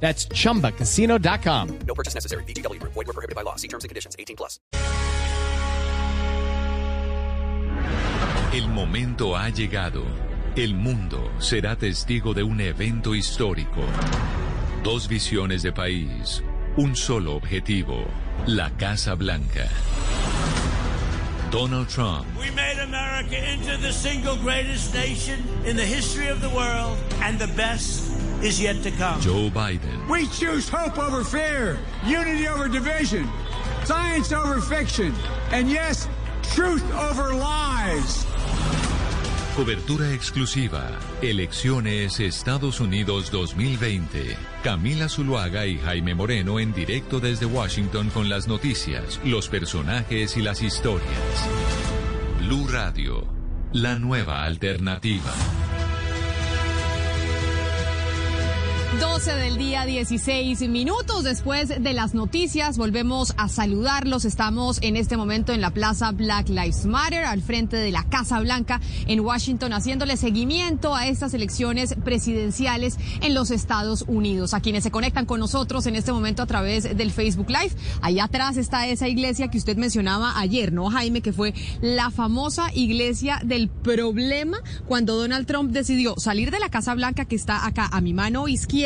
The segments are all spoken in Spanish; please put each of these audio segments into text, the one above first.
That's chumbacasino.com. No purchase necessary. BGW. Void were prohibited by law. See terms and conditions. 18 plus. El momento ha llegado. El mundo será testigo de un evento histórico. Dos visiones de país. Un solo objetivo. La Casa Blanca. Donald Trump We made America into the single greatest nation in the history of the world, and the best is yet to come. Joe Biden. We choose hope over fear, unity over division, science over fiction, and yes, truth over lies. Cobertura exclusiva. Elecciones Estados Unidos 2020. Camila Zuluaga y Jaime Moreno en directo desde Washington con las noticias, los personajes y las historias. Blue Radio. La nueva alternativa. 12 del día, 16 minutos después de las noticias. Volvemos a saludarlos. Estamos en este momento en la plaza Black Lives Matter, al frente de la Casa Blanca en Washington, haciéndole seguimiento a estas elecciones presidenciales en los Estados Unidos. A quienes se conectan con nosotros en este momento a través del Facebook Live. Allá atrás está esa iglesia que usted mencionaba ayer, ¿no, Jaime? Que fue la famosa iglesia del problema cuando Donald Trump decidió salir de la Casa Blanca que está acá a mi mano izquierda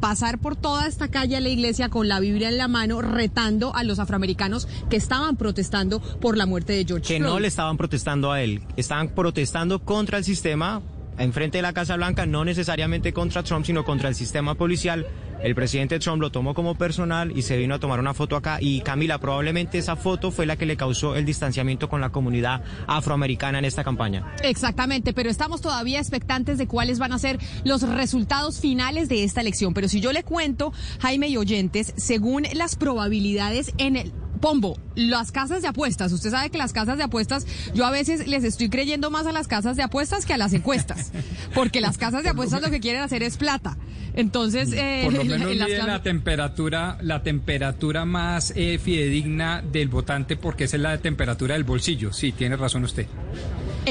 pasar por toda esta calle a la iglesia con la Biblia en la mano, retando a los afroamericanos que estaban protestando por la muerte de George que Floyd. no le estaban protestando a él, estaban protestando contra el sistema enfrente de la Casa Blanca, no necesariamente contra Trump, sino contra el sistema policial. El presidente Trump lo tomó como personal y se vino a tomar una foto acá. Y Camila, probablemente esa foto fue la que le causó el distanciamiento con la comunidad afroamericana en esta campaña. Exactamente, pero estamos todavía expectantes de cuáles van a ser los resultados finales de esta elección. Pero si yo le cuento, Jaime y oyentes, según las probabilidades en el Pombo, las casas de apuestas, usted sabe que las casas de apuestas, yo a veces les estoy creyendo más a las casas de apuestas que a las encuestas, porque las casas de apuestas lo que quieren hacer es plata. Entonces, eh, Por lo menos en mide la temperatura, la temperatura más eh, fidedigna del votante porque esa es la temperatura del bolsillo. Sí, tiene razón usted.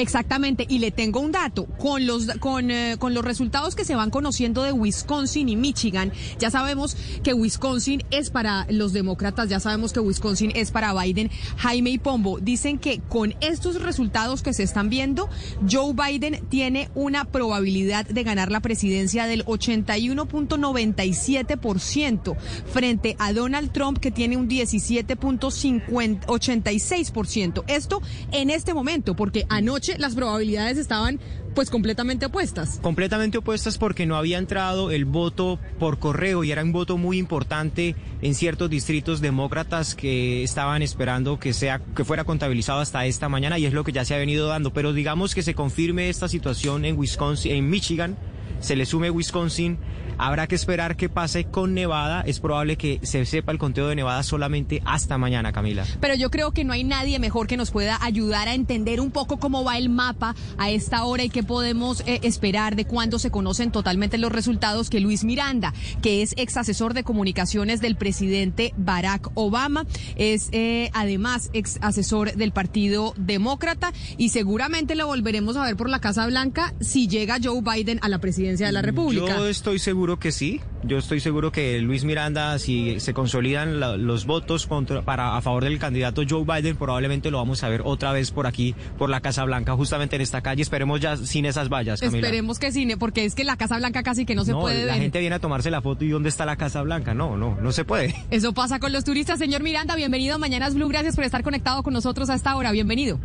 Exactamente, y le tengo un dato. Con los, con, eh, con los resultados que se van conociendo de Wisconsin y Michigan, ya sabemos que Wisconsin es para los demócratas, ya sabemos que Wisconsin es para Biden. Jaime y Pombo dicen que con estos resultados que se están viendo, Joe Biden tiene una probabilidad de ganar la presidencia del 81.97% frente a Donald Trump que tiene un 17.86%. Esto en este momento, porque anoche las probabilidades estaban pues completamente opuestas. Completamente opuestas porque no había entrado el voto por correo y era un voto muy importante en ciertos distritos demócratas que estaban esperando que sea que fuera contabilizado hasta esta mañana y es lo que ya se ha venido dando. Pero digamos que se confirme esta situación en Wisconsin, en Michigan, se le sume Wisconsin. Habrá que esperar qué pase con Nevada. Es probable que se sepa el conteo de Nevada solamente hasta mañana, Camila. Pero yo creo que no hay nadie mejor que nos pueda ayudar a entender un poco cómo va el mapa a esta hora y qué podemos eh, esperar de cuándo se conocen totalmente los resultados que Luis Miranda, que es ex asesor de comunicaciones del presidente Barack Obama, es eh, además ex asesor del Partido Demócrata y seguramente lo volveremos a ver por la Casa Blanca si llega Joe Biden a la presidencia de la República. Yo estoy seguro que sí. Yo estoy seguro que Luis Miranda, si se consolidan la- los votos contra, para, a favor del candidato Joe Biden, probablemente lo vamos a ver otra vez por aquí, por la Casa Blanca, justamente en esta calle. Esperemos ya sin esas vallas, Camila. Esperemos que sí, porque es que la Casa Blanca casi que no se puede la ver. gente viene a tomarse la foto y ¿dónde está la Casa Blanca? No, no, no se puede. Eso pasa con los turistas. Señor Miranda, bienvenido a Mañanas Blue. Gracias por estar conectado con nosotros a esta hora. Bienvenido.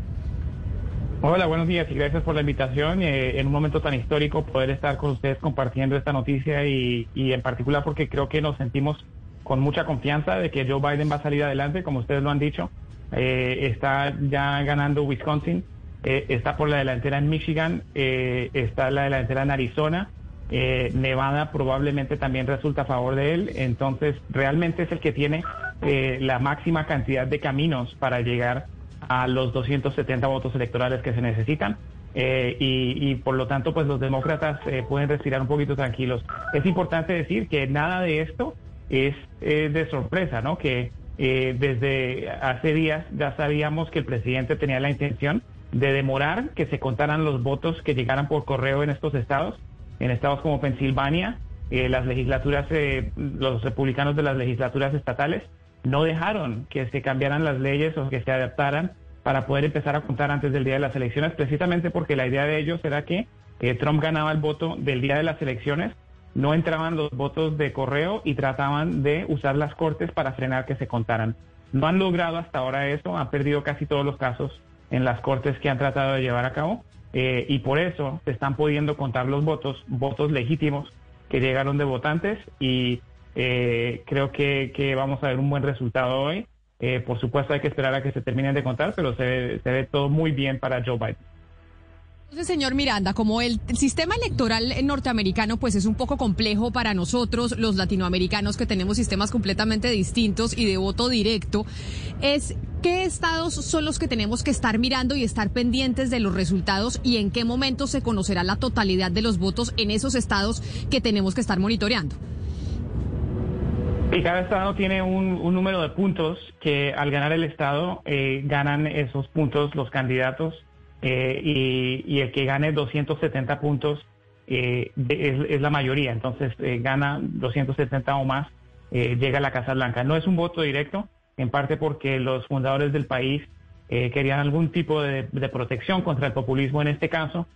Hola, buenos días y gracias por la invitación. Eh, en un momento tan histórico poder estar con ustedes compartiendo esta noticia y, y en particular porque creo que nos sentimos con mucha confianza de que Joe Biden va a salir adelante, como ustedes lo han dicho. Eh, está ya ganando Wisconsin, eh, está por la delantera en Michigan, está la delantera en Arizona. Nevada probablemente también resulta a favor de él, entonces realmente es el que tiene la máxima cantidad de caminos para llegar a los 270 votos electorales que se necesitan. Eh, y, por lo tanto, pues los demócratas eh, pueden respirar un poquito tranquilos. Es importante decir que nada de esto es de sorpresa, ¿no? Que desde hace días ya sabíamos que el presidente tenía la intención de demorar que se contaran los votos que llegaran por correo en estos estados, en estados como Pensilvania, las legislaturas, los republicanos de las legislaturas estatales no dejaron que se cambiaran las leyes o que se adaptaran para poder empezar a contar antes del día de las elecciones, precisamente porque la idea de ellos era que Trump ganaba el voto del día de las elecciones, no entraban los votos de correo y trataban de usar las cortes para frenar que se contaran. No han logrado hasta ahora eso, han perdido casi todos los casos en las cortes que han tratado de llevar a cabo eh, y por eso se están pudiendo contar los votos, votos legítimos que llegaron de votantes y eh, creo que, vamos a ver un buen resultado hoy. Eh, por supuesto hay que esperar a que se terminen de contar, pero se ve, se ve todo muy bien para Joe Biden. Entonces, señor Miranda, como el, el, sistema electoral norteamericano pues es un poco complejo para nosotros, los latinoamericanos que tenemos sistemas completamente distintos y de voto directo, es qué estados son los que tenemos que estar mirando y estar pendientes de los resultados y en qué momento se conocerá la totalidad de los votos en esos estados que tenemos que estar monitoreando. Y cada estado tiene un, número de puntos que al ganar el estado eh, ganan esos puntos los candidatos eh, y, el que gane 270 puntos eh, es, la mayoría. Entonces gana 270 o más, llega a la Casa Blanca. No es un voto directo, en parte porque los fundadores del país querían algún tipo de, de, protección contra el populismo en este caso.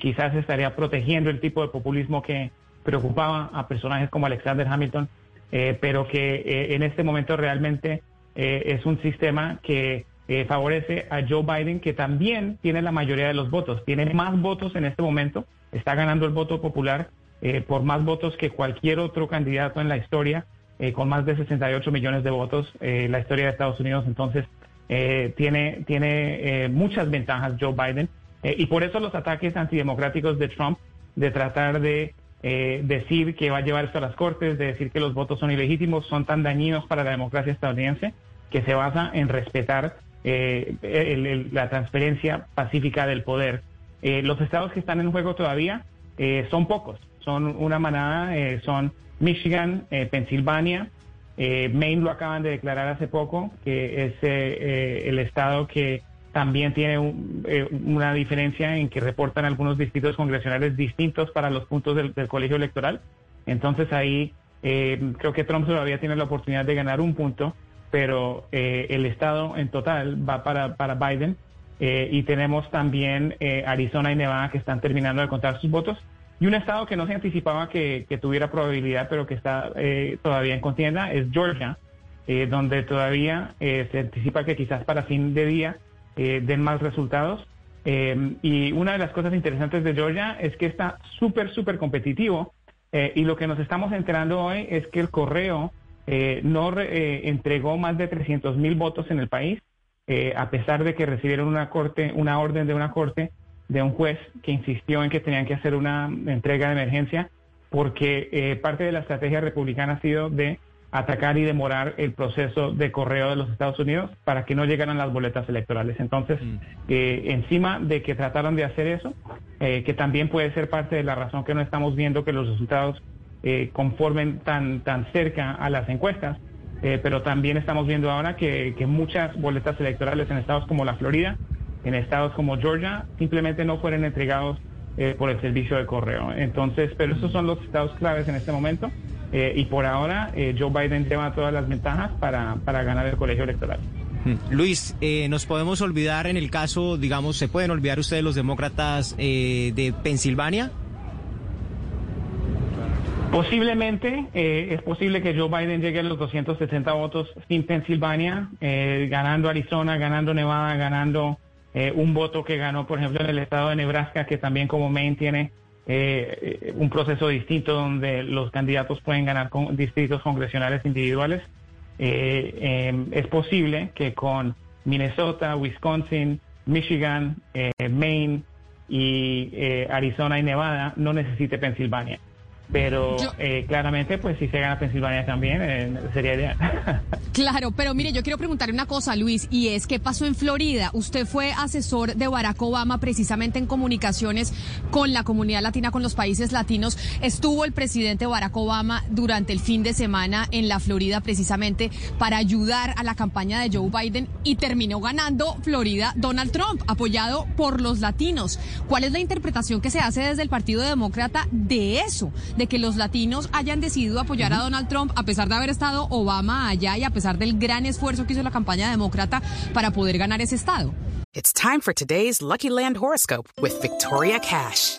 quizás estaría protegiendo el tipo de populismo que preocupaba a personajes como Alexander Hamilton eh, pero que eh, en este momento realmente eh, es un sistema que favorece a Joe Biden, que también tiene la mayoría de los votos. Tiene más votos en este momento, está ganando el voto popular por más votos que cualquier otro candidato en la historia, con más de 68 millones de votos en la historia de Estados Unidos. Entonces, tiene, tiene muchas ventajas Joe Biden. y por eso los ataques antidemocráticos de Trump de tratar de eh, decir que va a llevar esto a las cortes, de decir que los votos son ilegítimos, son tan dañinos para la democracia estadounidense que se basa en respetar eh, la transferencia pacífica del poder. Eh, los estados que están en juego todavía son pocos, son una manada, son Michigan, Pensilvania, Maine lo acaban de declarar hace poco, que es el estado que también tiene eh, una diferencia en que reportan algunos distritos congresionales distintos para los puntos del, colegio electoral. Entonces ahí eh, creo que Trump todavía tiene la oportunidad de ganar un punto, pero eh, el estado en total va para, para Biden. y tenemos también Arizona y Nevada que están terminando de contar sus votos. Y un estado que no se anticipaba que, que tuviera probabilidad, pero que está todavía en contienda, es Georgia, donde todavía se anticipa que quizás para fin de día eh, den más resultados. Eh, y una de las cosas interesantes de Georgia es que está súper, súper competitivo. Eh, y lo que nos estamos enterando hoy es que el correo no entregó más de 300 mil votos en el país, a pesar de que recibieron una corte, una orden de una corte de un juez que insistió en que tenían que hacer una entrega de emergencia, porque parte de la estrategia republicana ha sido de atacar y demorar el proceso de correo de los Estados Unidos para que no llegaran las boletas electorales. Entonces, mm. eh, encima de que trataron de hacer eso, eh, que también puede ser parte de la razón que no estamos viendo que los resultados eh, conformen tan, tan cerca a las encuestas, pero también estamos viendo ahora que, que muchas boletas electorales en estados como la Florida, en estados como Georgia, simplemente no fueron entregados por el servicio de correo. Entonces, pero esos son los estados claves en este momento. Eh, y por ahora eh, Joe Biden lleva todas las ventajas para, para ganar el colegio electoral. Hmm. Luis, eh, nos podemos olvidar en el caso, digamos, ¿se pueden olvidar ustedes los demócratas de Pensilvania? Posiblemente, es posible que Joe Biden llegue a los 260 votos sin Pensilvania, ganando Arizona, ganando Nevada, ganando un voto que ganó, por ejemplo, en el estado de Nebraska, que también como Maine tiene eh, un proceso distinto donde los candidatos pueden ganar con distritos congresionales individuales. Eh, em, es posible que con Minnesota, Wisconsin, Michigan, eh, Maine y Arizona y Nevada no necesite Pensilvania. Pero Yo- eh, claramente, pues si se gana Pensilvania también, eh, sería ideal. Claro, pero mire, yo quiero preguntarle una cosa, Luis, y es qué pasó en Florida. Usted fue asesor de Barack Obama precisamente en comunicaciones con la comunidad latina, con los países latinos. Estuvo el presidente Barack Obama durante el fin de semana en la Florida precisamente para ayudar a la campaña de Joe Biden y terminó ganando Florida Donald Trump, apoyado por los latinos. ¿Cuál es la interpretación que se hace desde el Partido Demócrata de eso? De que los latinos hayan decidido apoyar a Donald Trump a pesar de haber estado Obama allá y a pesar del gran esfuerzo que hizo la campaña demócrata para poder ganar ese estado. It's time for today's Lucky Land horoscope with Victoria Cash.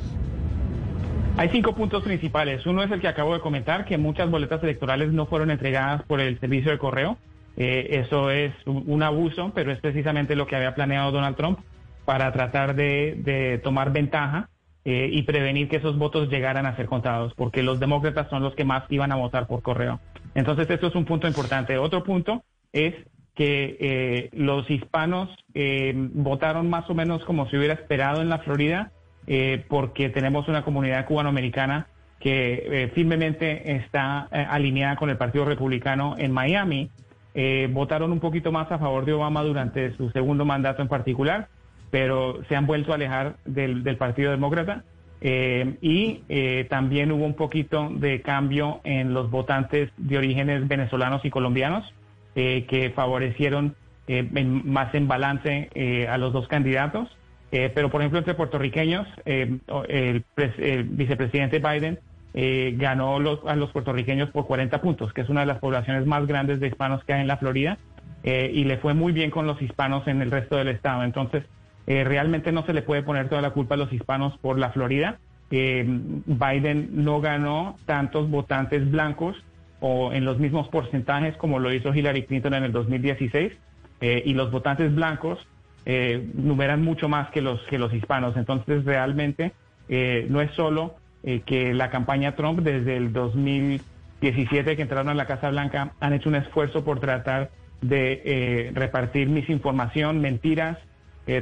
Hay cinco puntos principales. Uno es el que acabo de comentar, que muchas boletas electorales no fueron entregadas por el servicio de correo. Eh, eso es un, abuso, pero es precisamente lo que había planeado Donald Trump para tratar de, de tomar ventaja eh, y prevenir que esos votos llegaran a ser contados, porque los demócratas son los que más iban a votar por correo. Entonces, esto es un punto importante. Otro punto es que eh, los hispanos eh, votaron más o menos como se hubiera esperado en la Florida, eh, porque tenemos una comunidad cubanoamericana que eh, firmemente está eh, alineada con el Partido Republicano en Miami. Eh, votaron un poquito más a favor de Obama durante su segundo mandato en particular, pero se han vuelto a alejar del, Partido Demócrata. Y también hubo un poquito de cambio en los votantes de orígenes venezolanos y colombianos que favorecieron en- más en balance a los dos candidatos. Eh, pero, por ejemplo, entre puertorriqueños, eh, el, el vicepresidente Biden eh, ganó a los puertorriqueños por 40 puntos, que es una de las poblaciones más grandes de hispanos que hay en la Florida, eh, y le fue muy bien con los hispanos en el resto del estado. Entonces, realmente no se le puede poner toda la culpa a los hispanos por la Florida. Biden no ganó tantos votantes blancos o en los mismos porcentajes como lo hizo Hillary Clinton en el 2016, eh, y los votantes blancos eh, numeran mucho más que los, que los hispanos. Entonces, realmente eh, no es solo eh, que la campaña Trump desde el 2017 que entraron a la Casa Blanca han hecho un esfuerzo por tratar de eh, repartir misinformación, mentiras,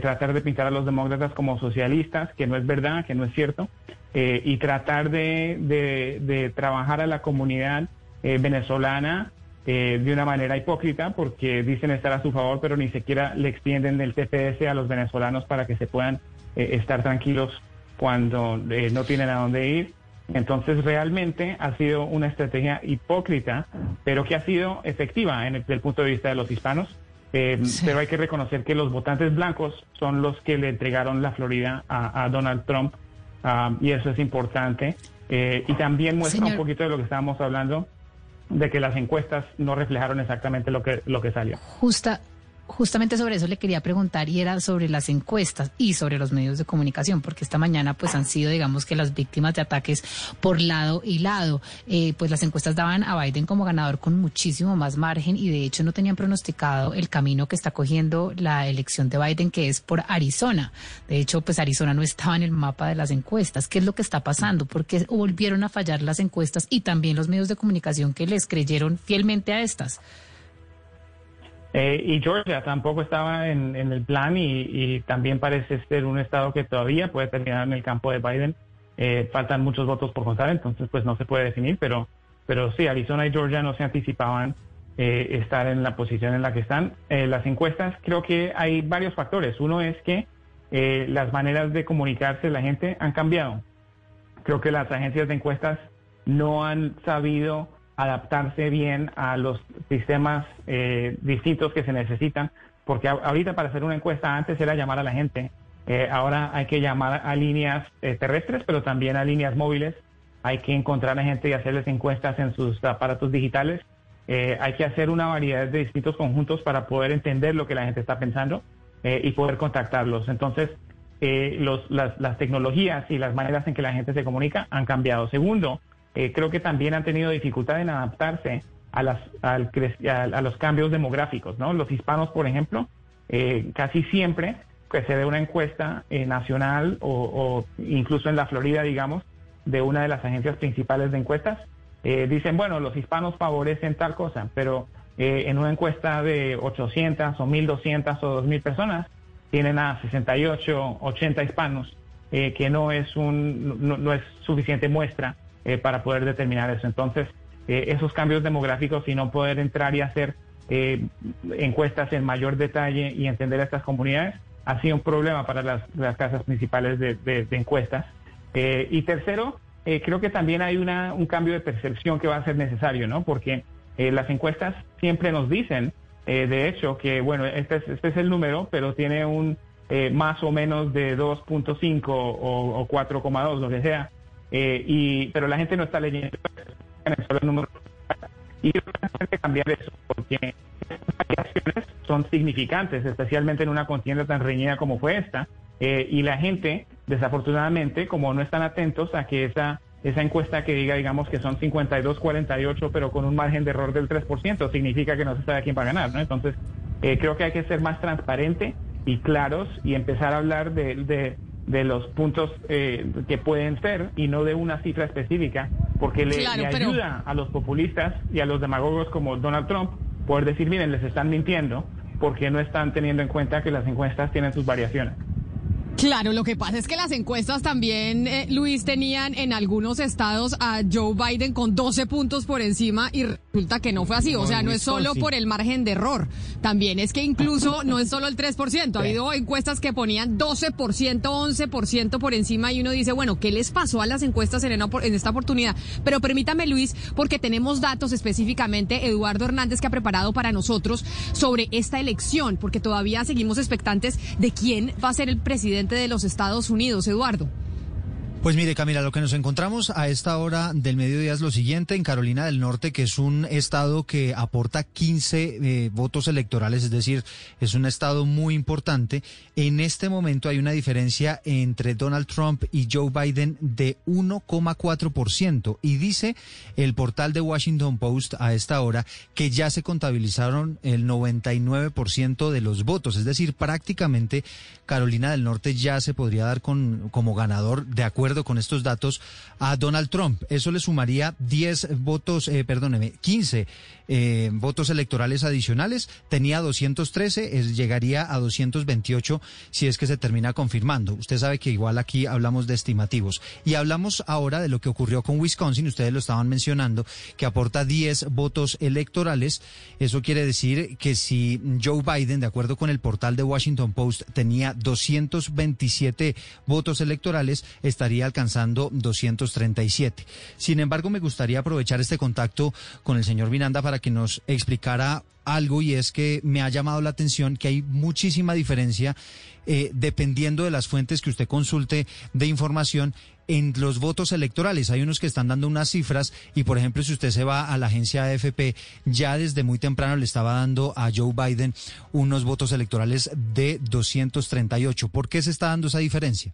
tratar de pintar a los demócratas como socialistas, que no es verdad, que no es cierto, y tratar de, trabajar a la comunidad venezolana eh, de una manera hipócrita, porque dicen estar a su favor, pero ni siquiera le extienden el TPS a los venezolanos para que se puedan eh, estar tranquilos cuando eh, no tienen a dónde ir. Entonces realmente ha sido una estrategia hipócrita, pero que ha sido efectiva en el- desde el punto de vista de los hispanos. Eh, Pero hay que reconocer que los votantes blancos son los que le entregaron la Florida a, a Donald Trump ah, y eso es importante. Y también muestra Señor- un poquito de lo que estábamos hablando, de que las encuestas no reflejaron exactamente lo que, lo que salió. Justa, justamente sobre eso le quería preguntar y era sobre las encuestas y sobre los medios de comunicación, porque esta mañana pues han sido digamos que las víctimas de ataques por lado y lado. Eh, pues las encuestas daban a Biden como ganador con muchísimo más margen y de hecho no tenían pronosticado el camino que está cogiendo la elección de Biden, que es por Arizona. De hecho, pues Arizona no estaba en el mapa de las encuestas. ¿Qué es lo que está pasando? ¿Por qué volvieron a fallar las encuestas y también los medios de comunicación que les creyeron fielmente a estas? Eh, y Georgia tampoco estaba en, el plan y, y también parece ser un estado que todavía puede terminar en el campo de Biden. Eh, faltan muchos votos por contar, entonces pues no se puede definir, pero, pero sí, Arizona y Georgia no se anticipaban eh, estar en la posición en la que están. Eh, las encuestas, creo que hay varios factores. Uno es que eh, las maneras de comunicarse la gente han cambiado. Creo que las agencias de encuestas no han sabido adaptarse bien a los sistemas eh, distintos que se necesitan, porque ahorita para hacer una encuesta antes era llamar a la gente, Eh, ahora hay que llamar a líneas eh, terrestres, pero también a líneas móviles, hay que encontrar a gente y hacerles encuestas en sus aparatos digitales, hay que hacer una variedad de distintos conjuntos para poder entender lo que la gente está pensando y poder contactarlos. Entonces, las, las tecnologías y las maneras en que la gente se comunica han cambiado. Segundo, eh, creo que también han tenido dificultad en adaptarse a, las, al a, los cambios demográficos. Los hispanos, por ejemplo, eh, casi siempre que se ve una encuesta eh, nacional o, incluso en la Florida, digamos, de una de las agencias principales de encuestas, dicen, bueno, los hispanos favorecen tal cosa, pero en una encuesta de 800 o 1200 o 2000 personas, tienen a 68, 80 hispanos, que no es, un, no es suficiente muestra eh, para poder determinar eso. Entonces, eh, esos cambios demográficos y no poder entrar y hacer eh, encuestas en mayor detalle y entender a estas comunidades ha sido un problema para las, casas principales de, encuestas. Eh, y tercero, eh, creo que también hay una, un cambio de percepción que va a ser necesario, ¿no? Porque eh, las encuestas siempre nos dicen, de hecho, que bueno, este es, este es el número, pero tiene un más o menos de 2.5 o, o 4,2, lo que sea. Eh, y, pero la gente no está leyendo el número. Y creo que cambiar eso, porque estas variaciones son significantes, especialmente en una contienda tan reñida como fue esta. Eh, y la gente, desafortunadamente, como no están atentos a que esa, esa encuesta que diga, digamos, que son 52-48, pero con un margen de error del 3%, significa que no se sabe quién va a ganar, ¿no? Entonces, eh, creo que hay que ser más transparente y claros y empezar a hablar de, de los puntos eh, que pueden ser y no de una cifra específica, porque le, Claro, le pero- ayuda a los populistas y a los demagogos como Donald Trump poder decir, miren, les están mintiendo porque no están teniendo en cuenta que las encuestas tienen sus variaciones. Claro, lo que pasa es que las encuestas también, eh, Luis, tenían en algunos estados a Joe Biden con 12 puntos por encima y resulta que no fue así. O sea, no es solo por el margen de error. También es que incluso no es solo el 3%. Ha habido encuestas que ponían 12%, 11% por encima y uno dice, bueno, ¿qué les pasó a las encuestas en esta oportunidad? Pero permítame, Luis, porque tenemos datos específicamente, Eduardo Hernández, que ha preparado para nosotros sobre esta elección, porque todavía seguimos expectantes de quién va a ser el presidente de los Estados Unidos, Eduardo. Pues mire, Camila, lo que nos encontramos a esta hora del mediodía es lo siguiente. En Carolina del Norte, que es un estado que aporta 15 eh, votos electorales, es decir, es un estado muy importante. En este momento hay una diferencia entre Donald Trump y Joe Biden de 1,4%. Y dice el portal de Washington Post a esta hora que ya se contabilizaron el 99% de los votos. Es decir, prácticamente Carolina del Norte ya se podría dar con, como ganador, de acuerdo con estos datos, a Donald Trump. Eso le sumaría 10 votos, eh, perdóneme, 15 eh, votos electorales adicionales. Tenía 213, es- llegaría a 228 si es que se termina confirmando. Usted sabe que igual aquí hablamos de estimativos. Y hablamos ahora de lo que ocurrió con Wisconsin, ustedes lo estaban mencionando, que aporta 10 votos electorales. Eso quiere decir que si Joe Biden, de acuerdo con el portal de Washington Post, tenía 227 votos electorales, estaría alcanzando 237. Sin embargo, me gustaría aprovechar este contacto con el señor Miranda para que nos explicara algo y es que me ha llamado la atención que hay muchísima diferencia eh, dependiendo de las fuentes que usted consulte de información en los votos electorales. Hay unos que están dando unas cifras y, por ejemplo, si usted se va a la agencia AFP, ya desde muy temprano le estaba dando a Joe Biden unos votos electorales de 238. ¿Por qué se está dando esa diferencia?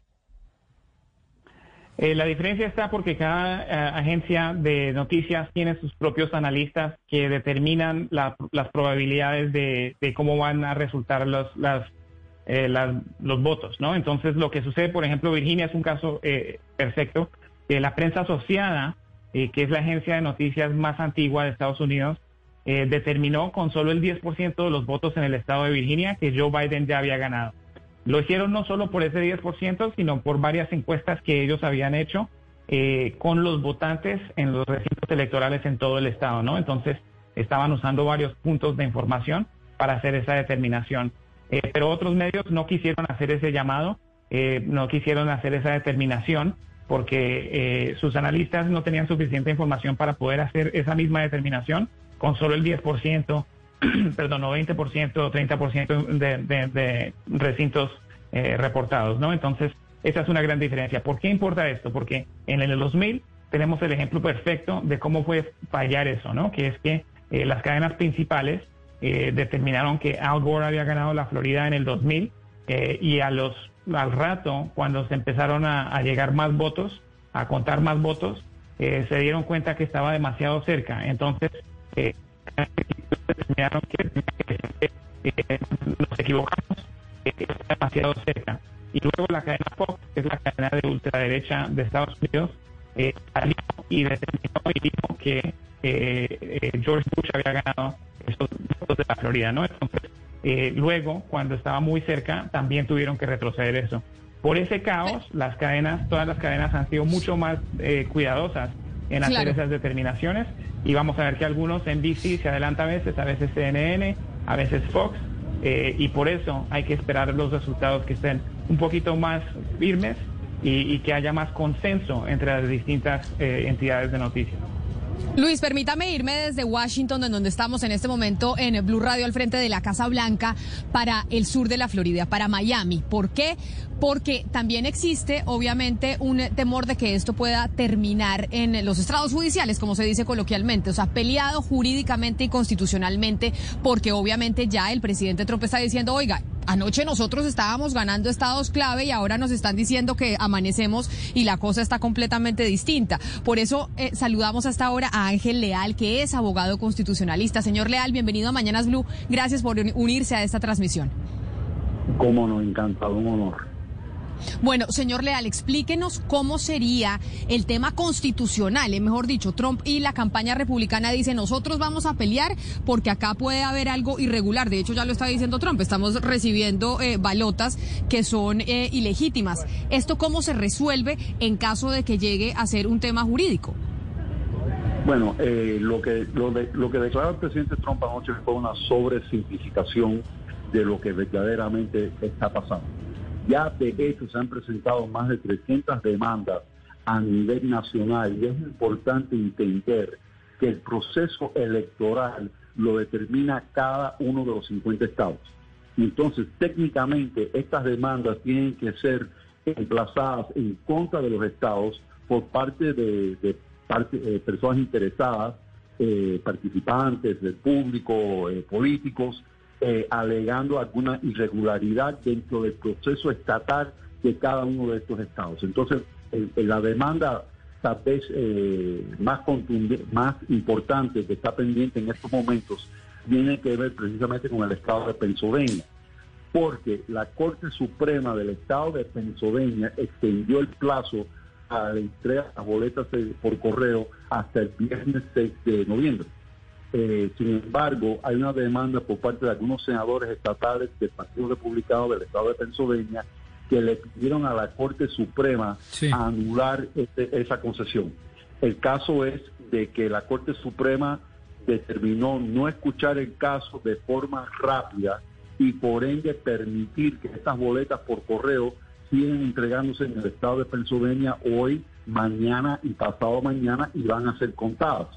Eh, la diferencia está porque cada eh, agencia de noticias tiene sus propios analistas que determinan la- las probabilidades de, cómo van a resultar los, las, eh, las- los votos, ¿no? Entonces, lo que sucede, por ejemplo, Virginia es un caso eh, perfecto. La prensa asociada, que es la agencia de noticias más antigua de Estados Unidos, determinó con solo el 10% de los votos en el estado de Virginia que Joe Biden ya había ganado. Lo hicieron no solo por ese 10%, sino por varias encuestas que ellos habían hecho eh, con los votantes en los recintos electorales en todo el estado, ¿no? Entonces, estaban usando varios puntos de información para hacer esa determinación. Eh, pero otros medios no quisieron hacer ese llamado, eh, no quisieron hacer esa determinación porque eh, sus analistas no tenían suficiente información para poder hacer esa misma determinación con solo el 10%, perdón, no 20% o 30% de, de, recintos eh, reportados, ¿no? Entonces, esa es una gran diferencia. ¿Por qué importa esto? Porque en el 2000 tenemos el ejemplo perfecto de cómo fue fallar eso, ¿no? Que es que eh, las cadenas principales eh, determinaron que Al Gore había ganado la Florida en el 2000 eh, y a los al rato, cuando se empezaron a, a llegar más votos, a contar más votos, se dieron cuenta que estaba demasiado cerca. Entonces, que nos equivocamos, está demasiado cerca. Y luego la cadena Fox, que es la cadena de ultraderecha de Estados Unidos, eh, salió y determinó y dijo que eh, eh, George Bush había ganado esos votos de la Florida, ¿no? Entonces, eh, luego, cuando estaba muy cerca, también tuvieron que retroceder eso. Por ese caos, las cadenas, todas las cadenas han sido mucho más eh, cuidadosas en hacer Claro. esas determinaciones y vamos a ver que algunos NBC se adelanta a veces, a veces CNN, a veces Fox eh, y por eso hay que esperar los resultados que estén un poquito más firmes y, y que haya más consenso entre las distintas eh, entidades de noticias. Luis, permítame irme desde Washington, en donde estamos en este momento en Blue Radio al frente de la Casa Blanca, para el sur de la Florida, para Miami. ¿Por qué? Porque también existe, obviamente, un temor de que esto pueda terminar en los estrados judiciales, como se dice coloquialmente, o sea, peleado jurídicamente y constitucionalmente, porque obviamente ya el presidente Trump está diciendo, oiga, Anoche nosotros estábamos ganando estados clave y ahora nos están diciendo que amanecemos y la cosa está completamente distinta. Por eso eh, saludamos hasta ahora a Ángel Leal, que es abogado constitucionalista. Señor Leal, bienvenido a Mañanas Blue. Gracias por uni- unirse a esta transmisión. Cómo no, encantado, un honor. Bueno, señor Leal, explíquenos cómo sería el tema constitucional, eh, mejor dicho, Trump y la campaña republicana dicen nosotros vamos a pelear porque acá puede haber algo irregular. De hecho, ya lo está diciendo Trump, estamos recibiendo eh, balotas que son eh, ilegítimas. ¿Esto cómo se resuelve en caso de que llegue a ser un tema jurídico? Bueno, eh, lo, que, lo, de- lo que declaró el presidente Trump anoche fue una sobresimplificación de lo que verdaderamente está pasando. Ya de hecho se han presentado más de 300 demandas a nivel nacional y es importante entender que el proceso electoral lo determina cada uno de los 50 estados. Entonces, técnicamente, estas demandas tienen que ser emplazadas en contra de los estados por parte de, eh, personas interesadas, eh, participantes del público, eh, políticos, eh, alegando alguna irregularidad dentro del proceso estatal de cada uno de estos estados. Entonces, el- la demanda tal vez eh, más más importante que está pendiente en estos momentos tiene que ver precisamente con el estado de Pennsylvania, porque la Corte Suprema del estado de Pennsylvania extendió el plazo a la entrega de las boletas por correo hasta el viernes 6 de noviembre. Eh, sin embargo, hay una demanda por parte de algunos senadores estatales del Partido Republicano del Estado de Pennsylvania que le pidieron a la Corte Suprema anular este- esa concesión. El caso es de que la Corte Suprema determinó no escuchar el caso de forma rápida y por ende permitir que estas boletas por correo siguen entregándose en el estado de Pennsylvania hoy, mañana y pasado mañana y van a ser contadas.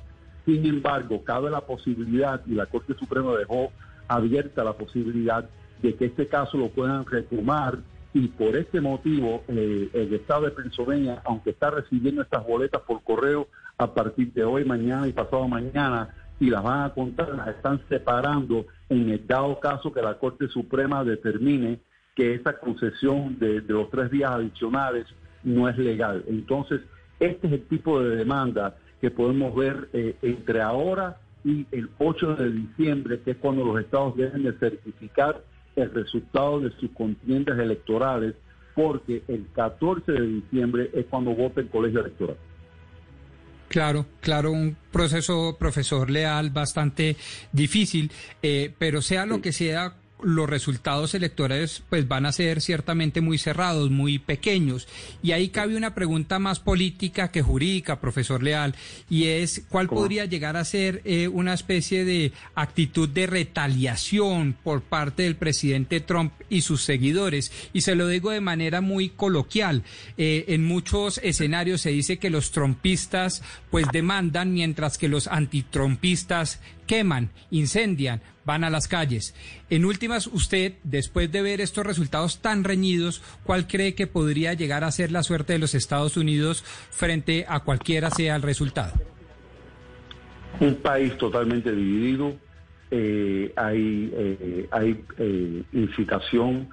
Sin embargo, cabe la posibilidad, y la Corte Suprema dejó abierta la posibilidad de que este caso lo puedan retomar y por este motivo eh, el Estado de Pennsylvania, aunque está recibiendo estas boletas por correo a partir de hoy, mañana y pasado mañana, y las van a contar, las están separando en el dado caso que la Corte Suprema determine que esa concesión de, de los tres días adicionales no es legal. Entonces, este es el tipo de demanda que podemos ver eh, entre ahora y el 8 de diciembre, que es cuando los estados deben de certificar el resultado de sus contiendas electorales, porque el 14 de diciembre es cuando vota el colegio electoral. Claro, claro, un proceso, profesor Leal, bastante difícil, eh, pero sea lo que sea, los resultados electorales pues van a ser ciertamente muy cerrados, muy pequeños. Y ahí cabe una pregunta más política que jurídica, profesor Leal, y es cuál podría llegar a ser eh, una especie de actitud de retaliación por parte del presidente Trump y sus seguidores. Y se lo digo de manera muy coloquial. Eh, en muchos escenarios se dice que los trumpistas pues demandan mientras que los antitrumpistas queman, incendian, van a las calles. En últimas, usted, después de ver estos resultados tan reñidos, ¿cuál cree que podría llegar a ser la suerte de los Estados Unidos frente a cualquiera sea el resultado? Un país totalmente dividido, eh, hay, eh, hay eh, incitación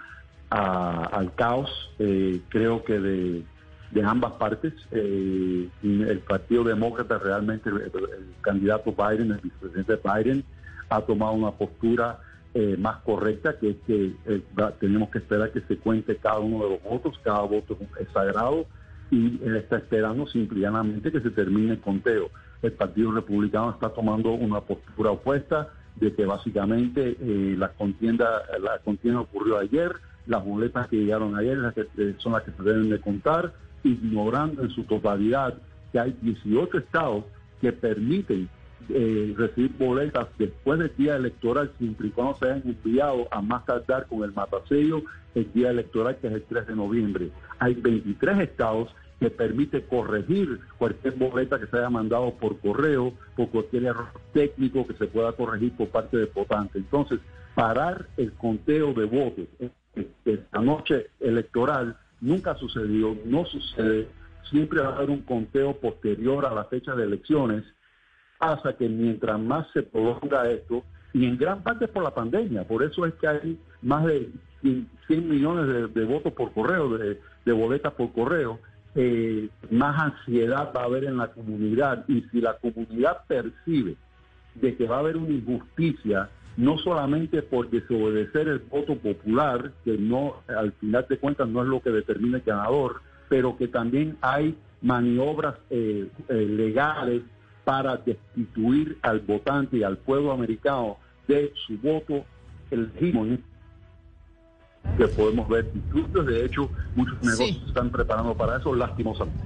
a- al caos, eh, creo que de, de ambas partes. El Partido Demócrata realmente, el, el candidato Biden, el vicepresidente Biden, ha tomado una postura eh, más correcta, que es que eh, tenemos que esperar que se cuente cada uno de los votos, cada voto es sagrado y está esperando simple y llanamente que se termine el conteo. El Partido Republicano está tomando una postura opuesta de que básicamente eh, la contienda la contienda ocurrió ayer, las boletas que llegaron ayer las que, eh, son las que se deben de contar, ignorando en su totalidad que hay 18 estados que permiten eh, recibir boletas después del día electoral, siempre y cuando se hayan enviado a más tardar con el matasello el día electoral, que es el 3 de noviembre. Hay 23 estados que permite corregir cualquier boleta que se haya mandado por correo, por cualquier error técnico que se pueda corregir por parte del votante. Entonces, parar el conteo de votos esta noche electoral nunca ha sucedido, no sucede. Siempre va a haber un conteo posterior a la fecha de elecciones pasa que mientras más se prolonga esto, y en gran parte por la pandemia, por eso es que hay más de 100 100 millones de, de votos por correo, de, de boletas por correo, eh, más ansiedad va a haber en la comunidad. Y si la comunidad percibe de que va a haber una injusticia, no solamente por desobedecer el voto popular, que no, al final de cuentas no es lo que determina el ganador, pero que también hay maniobras eh, eh, legales para destituir al votante y al pueblo americano de su voto legítimo que podemos ver disturbios. De hecho, muchos negocios se están preparando para eso, lastimosamente.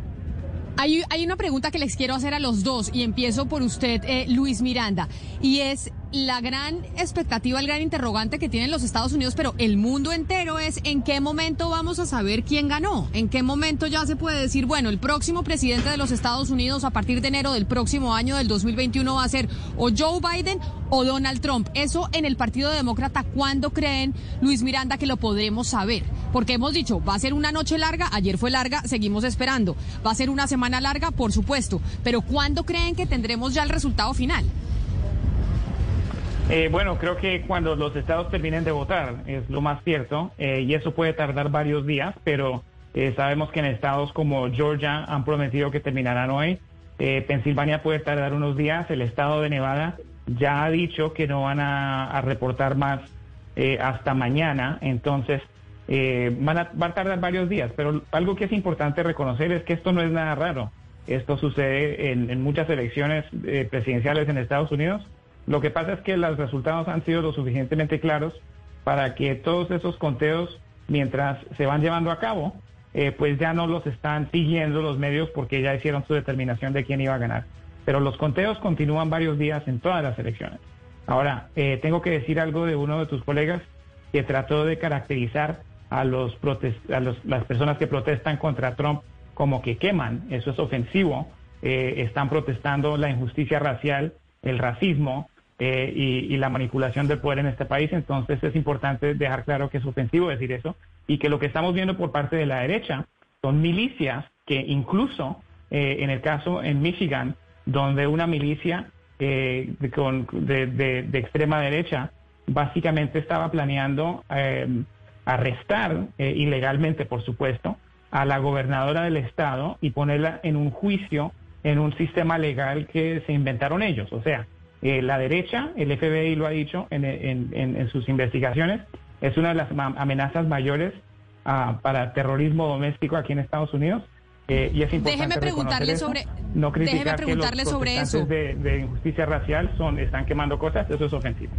Hay, hay una pregunta que les quiero hacer a los dos y empiezo por usted, eh, Luis Miranda, y es la gran expectativa, el gran interrogante que tienen los Estados Unidos, pero el mundo entero es en qué momento vamos a saber quién ganó, en qué momento ya se puede decir, bueno, el próximo presidente de los Estados Unidos a partir de enero del próximo año del 2021 va a ser o Joe Biden o Donald Trump. Eso en el Partido Demócrata, ¿cuándo creen, Luis Miranda, que lo podremos saber? Porque hemos dicho, va a ser una noche larga, ayer fue larga, seguimos esperando. Va a ser una semana larga, por supuesto, pero ¿cuándo creen que tendremos ya el resultado final? Eh, bueno, creo que cuando los estados terminen de votar es lo más cierto eh, y eso puede tardar varios días, pero eh, sabemos que en estados como Georgia han prometido que terminarán hoy. Eh, Pensilvania puede tardar unos días. El estado de Nevada ya ha dicho que no van a, reportar más eh, hasta mañana, entonces van a, a tardar varios días. Pero algo que es importante reconocer es que esto no es nada raro. Esto sucede en, en muchas elecciones presidenciales en Estados Unidos. Lo que pasa es que los resultados han sido lo suficientemente claros para que todos esos conteos, mientras se van llevando a cabo, eh, pues ya no los están siguiendo los medios porque ya hicieron su determinación de quién iba a ganar. Pero los conteos continúan varios días en todas las elecciones. Ahora, eh, tengo que decir algo de uno de tus colegas que trató de caracterizar a, los a los- las personas que protestan contra Trump como que queman. Eso es ofensivo. Eh, están protestando la injusticia racial, el racismo eh, y, la manipulación del poder en este país. Entonces es importante dejar claro que es ofensivo decir eso y que lo que estamos viendo por parte de la derecha son milicias que incluso eh, en el caso en Michigan, donde una milicia eh, de, con- de- de- extrema derecha básicamente estaba planeando eh, arrestar eh, ilegalmente, por supuesto, a la gobernadora del estado y ponerla en un juicio en un sistema legal que se inventaron ellos. O sea, eh, la derecha, el FBI lo ha dicho en, en- en- en sus investigaciones, es una de las amenazas mayores ah, para terrorismo doméstico aquí en Estados Unidos. eh, y es importante Déjeme preguntarle reconocer eso, sobre- no déjeme criticar preguntarle que los sobre eso. De, de injusticia racial son están quemando cosas, eso es ofensivo.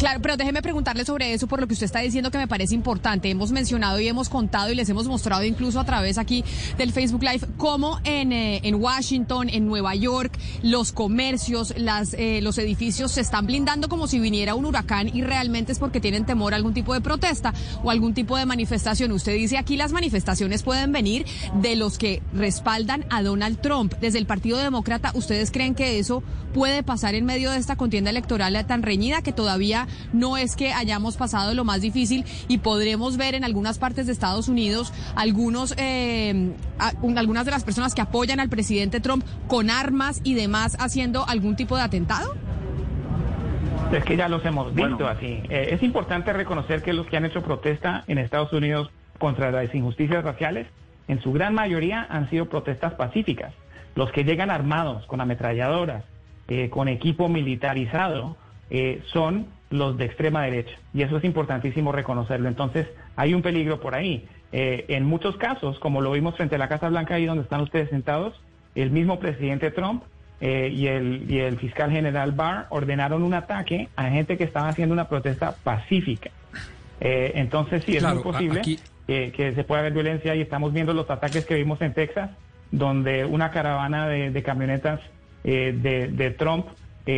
Claro, pero déjeme preguntarle sobre eso por lo que usted está diciendo que me parece importante. Hemos mencionado y hemos contado y les hemos mostrado incluso a través aquí del Facebook Live cómo en, eh, en Washington, en Nueva York, los comercios, las, eh, los edificios se están blindando como si viniera un huracán y realmente es porque tienen temor a algún tipo de protesta o algún tipo de manifestación. Usted dice aquí las manifestaciones pueden venir de los que respaldan a Donald Trump. Desde el Partido Demócrata, ¿ustedes creen que eso puede pasar en medio de esta contienda electoral tan reñida que todavía no es que hayamos pasado lo más difícil y podremos ver en algunas partes de Estados Unidos algunos eh, a- un- algunas de las personas que apoyan al presidente Trump con armas y demás haciendo algún tipo de atentado? Es que ya los hemos visto así. Eh, es importante reconocer que los que han hecho protesta en Estados Unidos contra las injusticias raciales en su gran mayoría han sido protestas pacíficas. Los que llegan armados, con ametralladoras, eh, con equipo militarizado, eh, son los de extrema derecha. Y eso es importantísimo reconocerlo. Entonces, hay un peligro por ahí. Eh, en muchos casos, como lo vimos frente a la Casa Blanca, ahí donde están ustedes sentados, el mismo presidente Trump eh, y, el, y el fiscal general Barr ordenaron un ataque a gente que estaba haciendo una protesta pacífica. Eh, entonces, sí, es muy posible aquí- que, se pueda haber violencia y estamos viendo los ataques que vimos en Texas, donde una caravana de, de camionetas eh, de, de Trump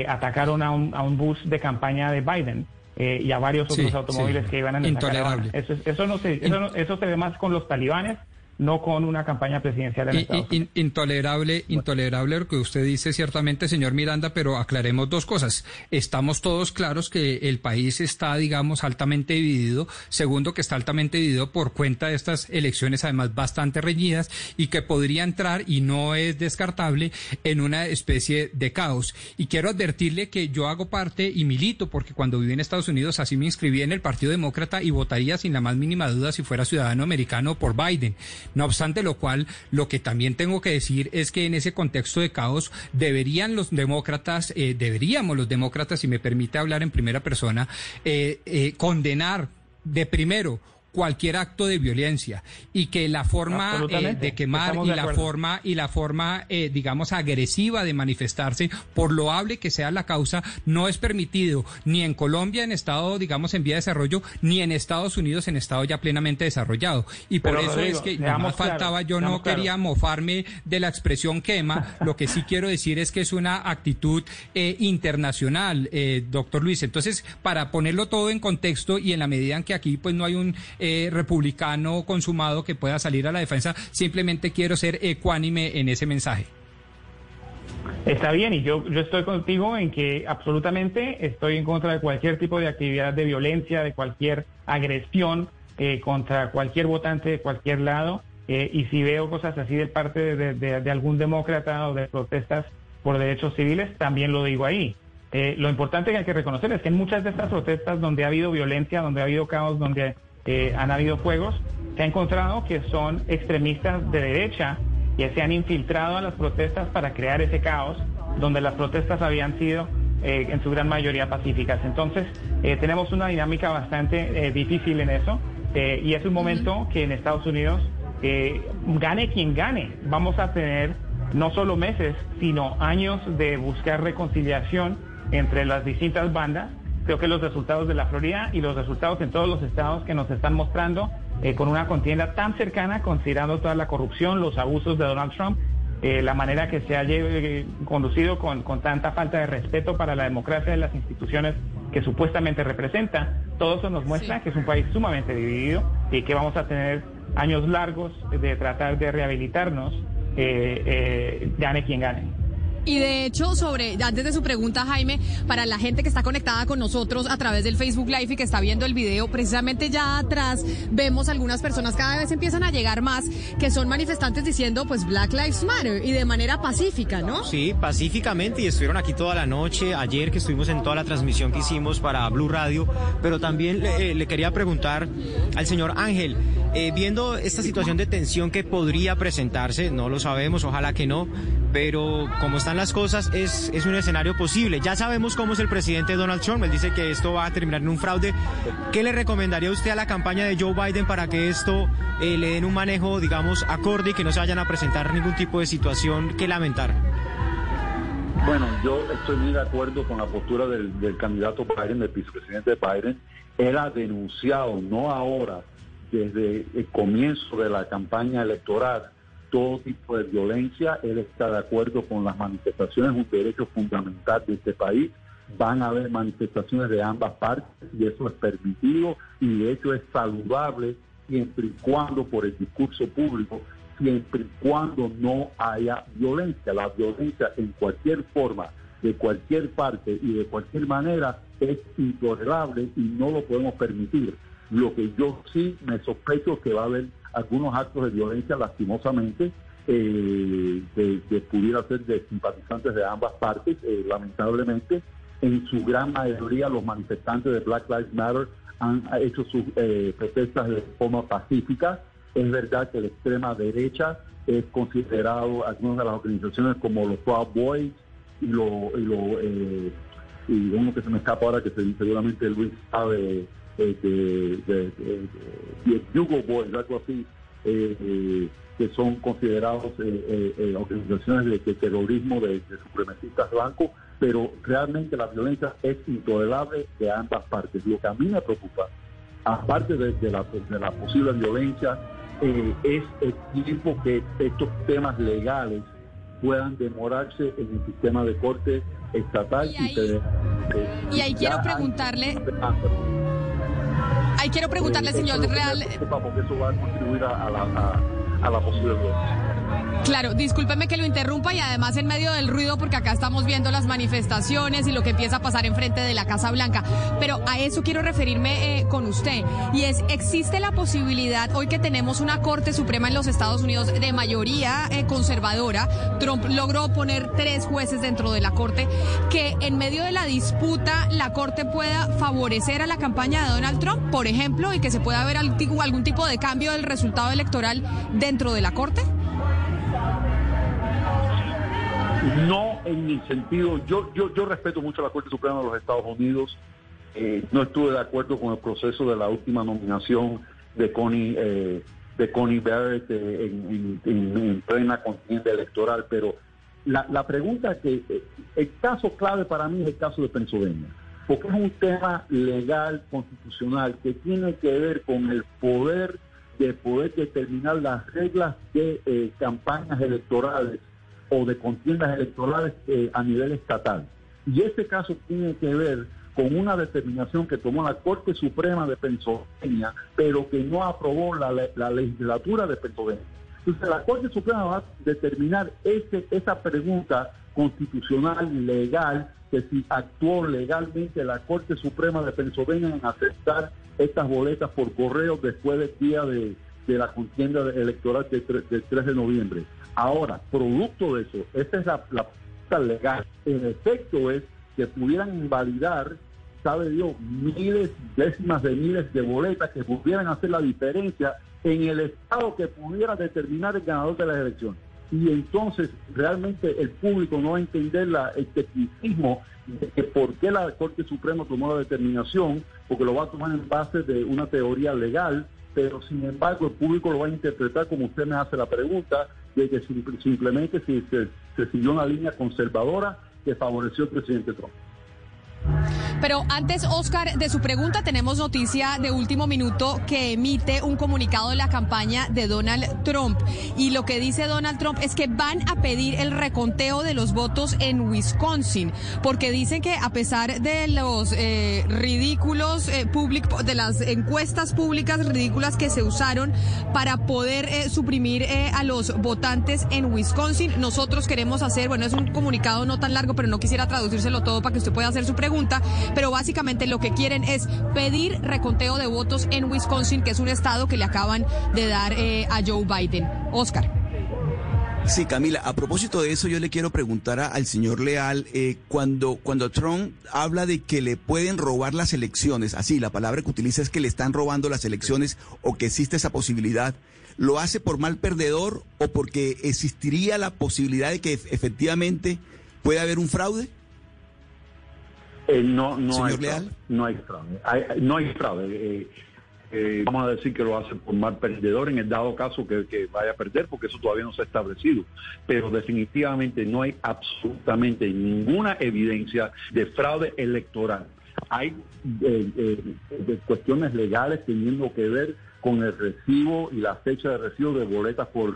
eh, atacaron a un, a un bus de campaña de Biden. eh, y a varios Sí, otros automóviles sí. que iban en esa caravana. Eso, es- eso, no se, eso, no- eso se ve más con los talibanes, no con una campaña presidencial en Estados intolerable, intolerable lo que usted dice ciertamente, señor Miranda, pero aclaremos dos cosas. Estamos todos claros que el país está, digamos, altamente dividido. Segundo, que está altamente dividido por cuenta de estas elecciones, además bastante reñidas, y que podría entrar, y no es descartable, en una especie de caos. Y quiero advertirle que yo hago parte y milito, porque cuando viví en Estados Unidos así me inscribí en el Partido Demócrata y votaría sin la más mínima duda si fuera ciudadano americano por Biden. No obstante lo cual, lo que también tengo que decir es que en ese contexto de caos deberían los demócratas, eh, deberíamos los demócratas, si me permite hablar en primera persona, eh, eh, condenar de primero cualquier acto de violencia y que la forma eh, de quemar y de la forma y la forma eh, digamos agresiva de manifestarse por loable que sea la causa no es permitido ni en Colombia en estado digamos en vía de desarrollo ni en Estados Unidos en estado ya plenamente desarrollado. Y por Pero, eso Rodrigo, es que más claros, faltaba yo no quería mofarme de la expresión quema. Lo que sí quiero decir es que es una actitud eh, internacional eh, doctor Luis. Entonces para ponerlo todo en contexto y en la medida en que aquí pues no hay un eh, republicano consumado que pueda salir a la defensa simplemente quiero ser ecuánime en ese mensaje Está bien, y yo, yo estoy contigo en que absolutamente estoy en contra de cualquier tipo de actividad de violencia, de cualquier agresión eh, contra cualquier votante de cualquier lado. eh, y si veo cosas así de parte de, de- algún demócrata o de protestas por derechos civiles, también lo digo ahí. Eh, lo importante que hay que reconocer es que en muchas de estas protestas donde ha habido violencia, donde ha habido caos, donde eh, han habido fuegos, se ha encontrado que son extremistas de derecha que se han infiltrado a las protestas para crear ese caos, donde las protestas habían sido eh, en su gran mayoría pacíficas. Entonces, eh, tenemos una dinámica bastante eh, difícil en eso, y es un momento que en Estados Unidos, gane quien gane, vamos a tener no solo meses, sino años de buscar reconciliación entre las distintas bandas. Creo que los resultados de la Florida y los resultados en todos los estados que nos están mostrando eh, con una contienda tan cercana, considerando toda la corrupción, los abusos de Donald Trump, eh, la manera que se ha lle- conducido con, con tanta falta de respeto para la democracia de las instituciones que supuestamente representa, todo eso nos muestra que es un país sumamente dividido y que vamos a tener años largos de tratar de rehabilitarnos, eh, eh, gane quien gane. Y de hecho, sobre, antes de su pregunta, Jaime, para la gente que está conectada con nosotros a través del Facebook Live y que está viendo el video, precisamente ya atrás vemos algunas personas, cada vez empiezan a llegar más, que son manifestantes diciendo, pues Black Lives Matter y de manera pacífica, ¿no? Sí, pacíficamente y estuvieron aquí toda la noche, ayer que estuvimos en toda la transmisión que hicimos para Blue Radio, pero también le, eh, le quería preguntar al señor Ángel, eh, viendo esta situación de tensión que podría presentarse, no lo sabemos, ojalá que no, pero como están las cosas, es, es un escenario posible. Ya sabemos cómo es el presidente Donald Trump, él dice que esto va a terminar en un fraude. ¿Qué le recomendaría usted a la campaña de Joe Biden para que esto eh, le den un manejo, digamos, acorde y que no se vayan a presentar ningún tipo de situación que lamentar? Bueno, yo estoy muy de acuerdo con la postura del, candidato Biden, del vicepresidente Biden. Él ha denunciado, no ahora, desde el comienzo de la campaña electoral, todo tipo de violencia. Él está de acuerdo con las manifestaciones, un derecho fundamental de este país. Van a haber manifestaciones de ambas partes y eso es permitido y de hecho es saludable siempre y cuando por el discurso público siempre y cuando no haya violencia. La violencia en cualquier forma, de cualquier parte y de cualquier manera es intolerable y no lo podemos permitir. Lo que yo sí me sospecho que va a haber algunos actos de violencia lastimosamente eh, de pudiera ser de simpatizantes de ambas partes, eh, lamentablemente. En su gran mayoría los manifestantes de Black Lives Matter han hecho sus eh, protestas de forma pacífica Es verdad que la extrema derecha es considerado algunas de las organizaciones como los Proud Boys y lo, y, lo, eh, y uno que se me escapa ahora que se- seguramente Luis sabe eh, de, de, Hugo Boys, algo así, eh, eh, que son considerados eh, organizaciones de, terrorismo de, de supremacistas blancos, pero realmente la violencia es intolerable de ambas partes. Lo que a mí me preocupa, aparte de, de la, de la posible violencia, eh, es el tiempo que estos temas legales puedan demorarse en el sistema de corte estatal y, federal. Eh, Y ahí quiero ya hay- preguntarle, ahí quiero preguntarle, Eh, señor Real, preocupa porque eso va a contribuir a, a la, a- a la posible violencia. Claro, discúlpeme que lo interrumpa y además en medio del ruido porque acá estamos viendo las manifestaciones y lo que empieza a pasar enfrente de la Casa Blanca. Pero a eso quiero referirme eh, con usted y es, ¿existe la posibilidad hoy que tenemos una Corte Suprema en los Estados Unidos de mayoría eh, conservadora? Trump logró poner tres jueces dentro de la Corte, que en medio de la disputa la Corte pueda favorecer a la campaña de Donald Trump, por ejemplo, y que se pueda ver algún algún tipo de cambio del resultado electoral dentro de la Corte? No en el sentido, yo, yo, yo respeto mucho la Corte Suprema de los Estados Unidos. Eh, no estuve de acuerdo con el proceso de la última nominación de Connie, eh, de Connie Barrett eh, en, en- en- en plena contienda electoral, pero la, la pregunta que, eh, el caso clave para mí es el caso de Pennsylvania, porque es un tema legal, constitucional, que tiene que ver con el poder de poder determinar las reglas de eh, campañas electorales o de contiendas electorales eh, a nivel estatal. Y este caso tiene que ver con una determinación que tomó la Corte Suprema de Pennsylvania, pero que no aprobó la, la legislatura de Pennsylvania. Entonces la Corte Suprema va a determinar ese, esa pregunta constitucional, legal, que si actuó legalmente la Corte Suprema de Pennsylvania en aceptar estas boletas por correo después del día de, de la contienda de- electoral del tre- del 3 de noviembre. Ahora, producto de eso, esa es la, la legal. El efecto es que pudieran invalidar, sabe Dios, miles, décimas de miles de boletas que pudieran hacer la diferencia en el estado que pudiera determinar el ganador de las elecciones. Y entonces realmente el público no va a entender la, el tecnicismo de que por qué la Corte Suprema tomó la determinación, porque lo va a tomar en base de una teoría legal, pero sin embargo el público lo va a interpretar como usted me hace la pregunta, de que simple- simplemente se, se, se siguió una línea conservadora que favoreció al presidente Trump. Pero antes, Oscar, de su pregunta, tenemos noticia de último minuto que emite un comunicado de la campaña de Donald Trump. Y lo que dice Donald Trump es que van a pedir el reconteo de los votos en Wisconsin, porque dicen que a pesar de los eh, ridículos eh, public- de las encuestas públicas ridículas que se usaron para poder eh, suprimir eh, a los votantes en Wisconsin, nosotros queremos hacer, bueno, es un comunicado no tan largo, pero no quisiera traducírselo todo para que usted pueda hacer su pregunta, pero básicamente lo que quieren es pedir reconteo de votos en Wisconsin, que es un estado que le acaban de dar eh, a Joe Biden. Oscar. Sí, Camila, a propósito de eso, yo le quiero preguntar al señor Leal, eh, cuando, cuando Trump habla de que le pueden robar las elecciones, así, la palabra que utiliza es que le están robando las elecciones o que existe esa posibilidad, ¿lo hace por mal perdedor o porque existiría la posibilidad de que ef- efectivamente pueda haber un fraude? Eh, no, no hay fraude. No hay fraude. Hay- no hay fraude. Eh, eh, vamos a decir que lo hace por mal perdedor en el dado caso que, que vaya a perder, porque eso todavía no se ha establecido. Pero definitivamente no hay absolutamente ninguna evidencia de fraude electoral. Hay eh, eh, cuestiones legales teniendo que ver con el recibo y la fecha de recibo de boletas por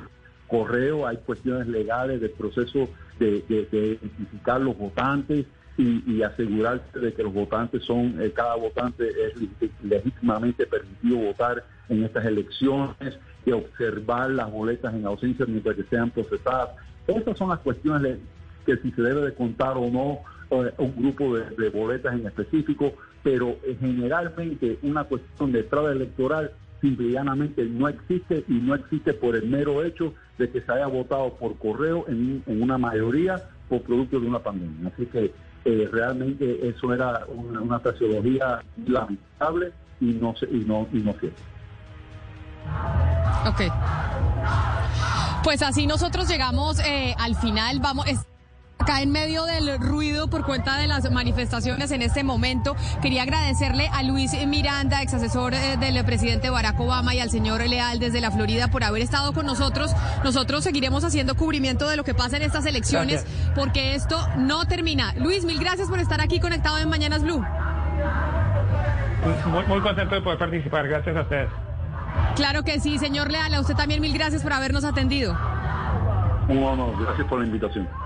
correo, hay cuestiones legales del proceso de, de- de identificar los votantes y, y asegurarse de que los votantes son, eh, cada votante es leg- legítimamente permitido votar en estas elecciones, de observar las boletas en ausencia mientras que sean procesadas. Esas son las cuestiones que si se debe de contar o no eh, un grupo de, de boletas en específico, pero eh, generalmente una cuestión de fraude electoral simple y llanamente no existe y no existe por el mero hecho de que se haya votado por correo en, en una mayoría por producto de una pandemia. Así que realmente eso era una, una lamentable y no y no y no cierta. Ok. Pues así nosotros llegamos eh, al final. Vamos. Acá en medio del ruido por cuenta de las manifestaciones en este momento, quería agradecerle a Luis Miranda, ex asesor eh, del presidente Barack Obama, y al señor Leal desde la Florida por haber estado con nosotros. Nosotros seguiremos haciendo cubrimiento de lo que pasa en estas elecciones Gracias. porque esto no termina. Luis, mil gracias por estar aquí conectado en Mañanas Blue. Muy, muy contento de poder participar. Gracias a ustedes. Claro que sí, señor Leal, a usted también mil gracias por habernos atendido. Un honor. Gracias por la invitación.